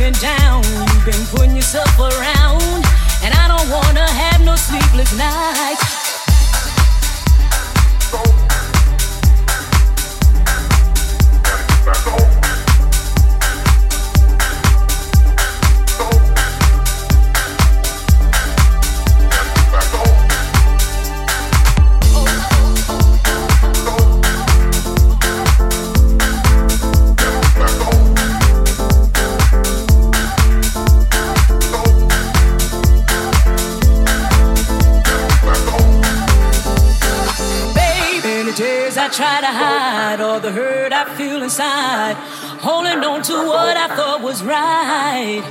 been down, you've been putting yourself around, and I don't wanna have no sleepless nights. try to hide all the hurt I feel inside. Holding on to what I thought was right.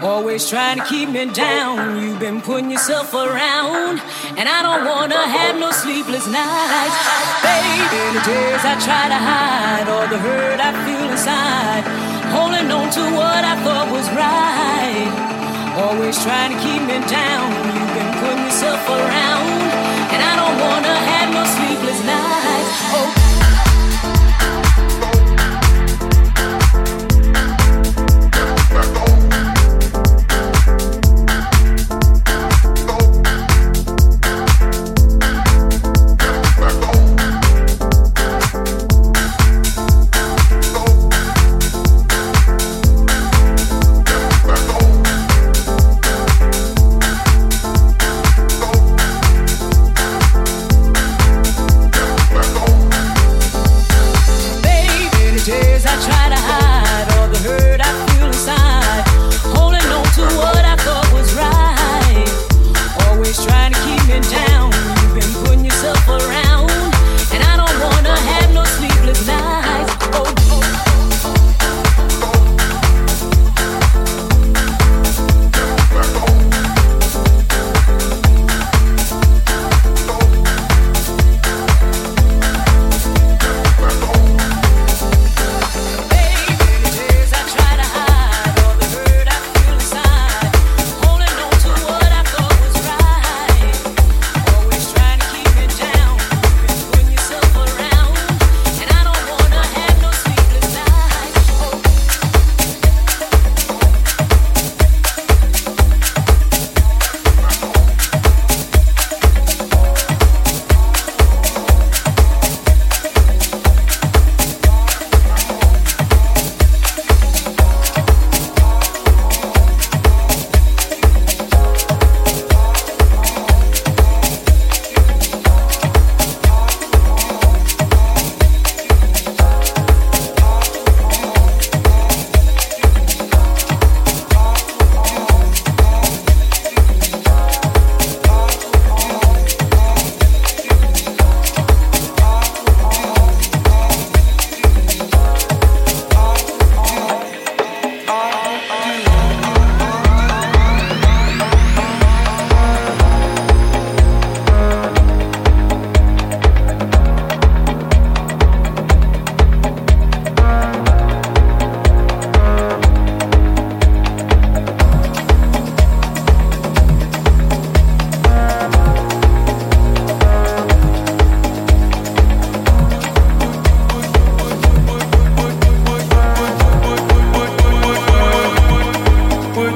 Always trying to keep me down. You've been putting yourself around. And I don't wanna have no sleepless nights. Baby, the days I try to hide all the hurt I feel inside. Holding on to what I thought was right. Always trying to keep me down. You've been putting yourself around. And I don't wanna have no sleepless nights. Oh.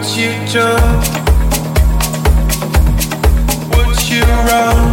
Would you jump? Would you run?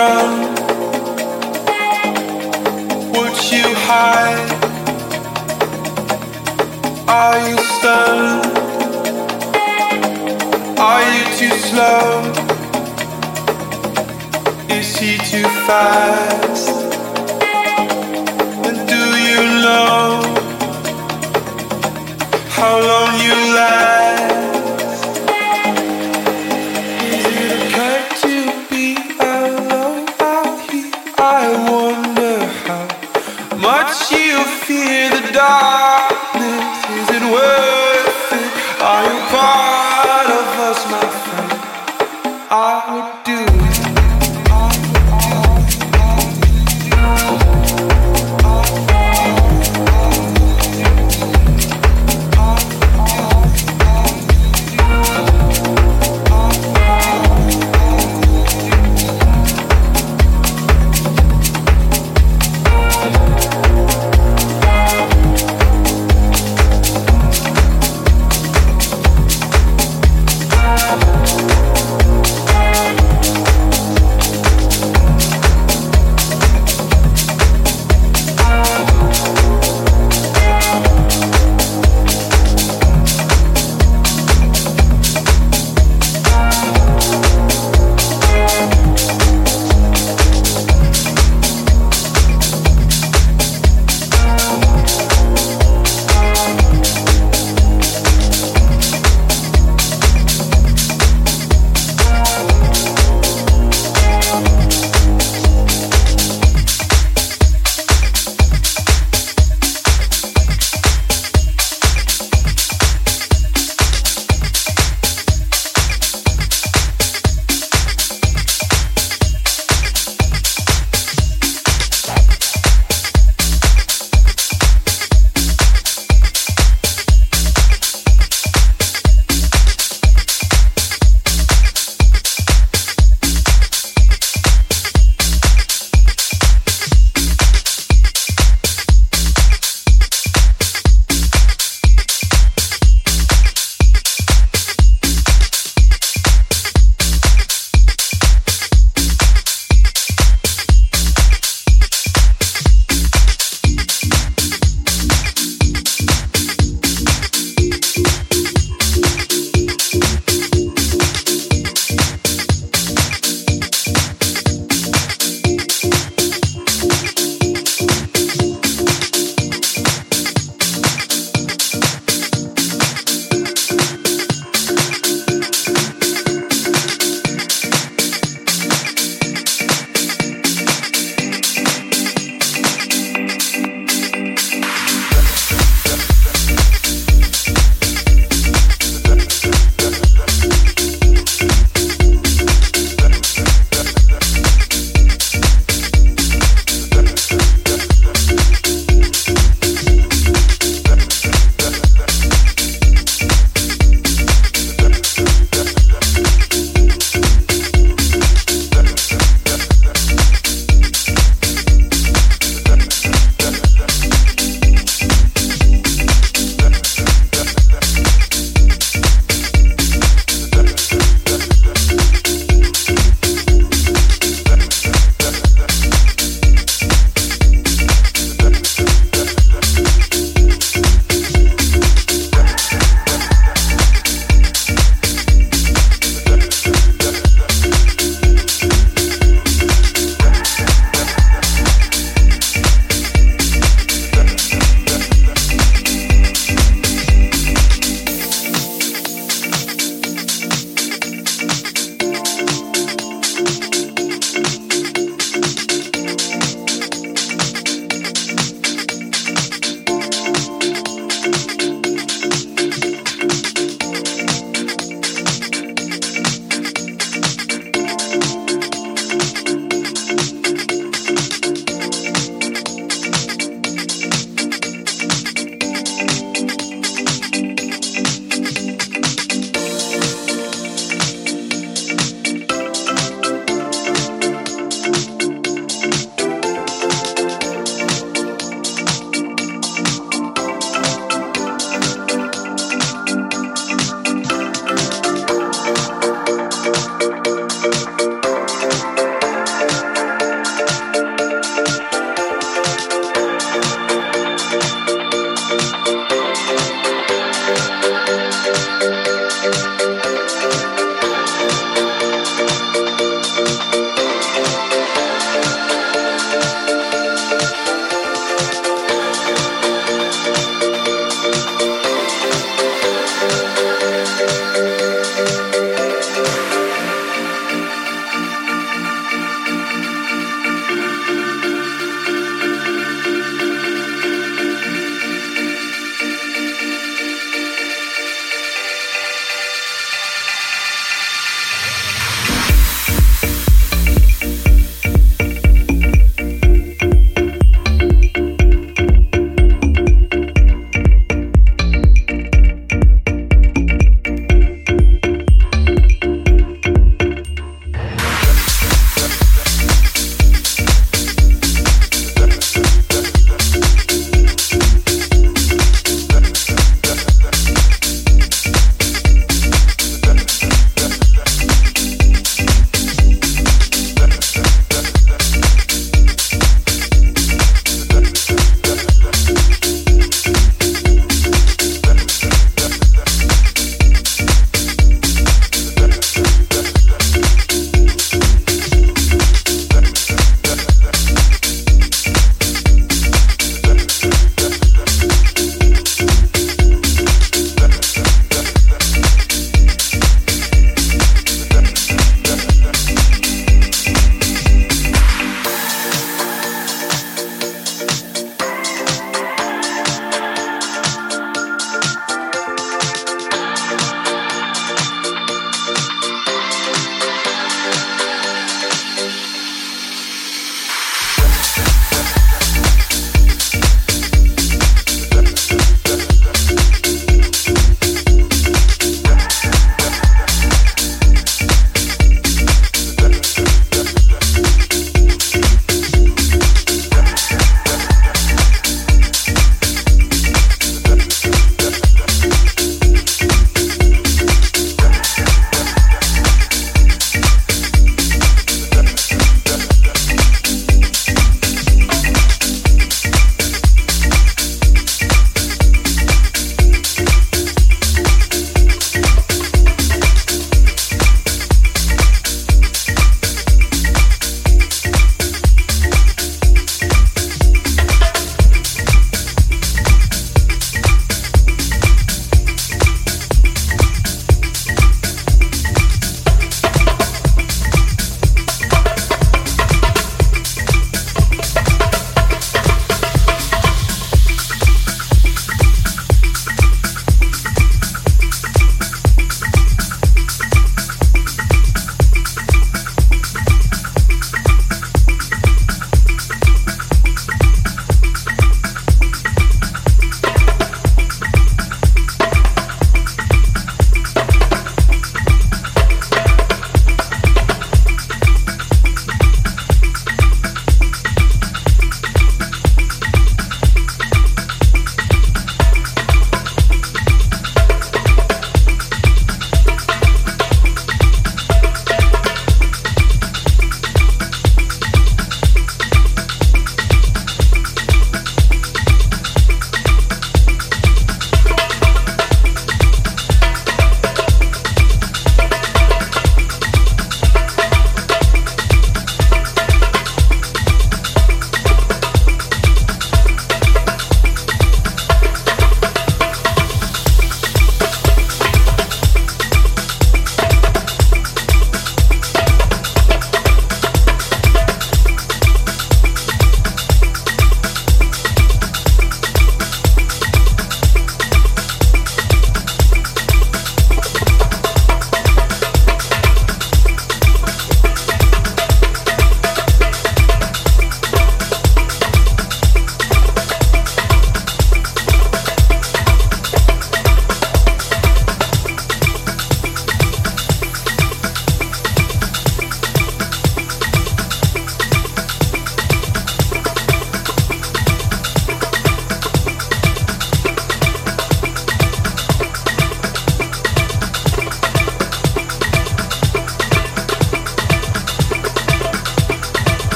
run? Would you hide? Are you stunned? Are you too slow? Is he too fast? And do you know how long you last? 자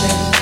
watching.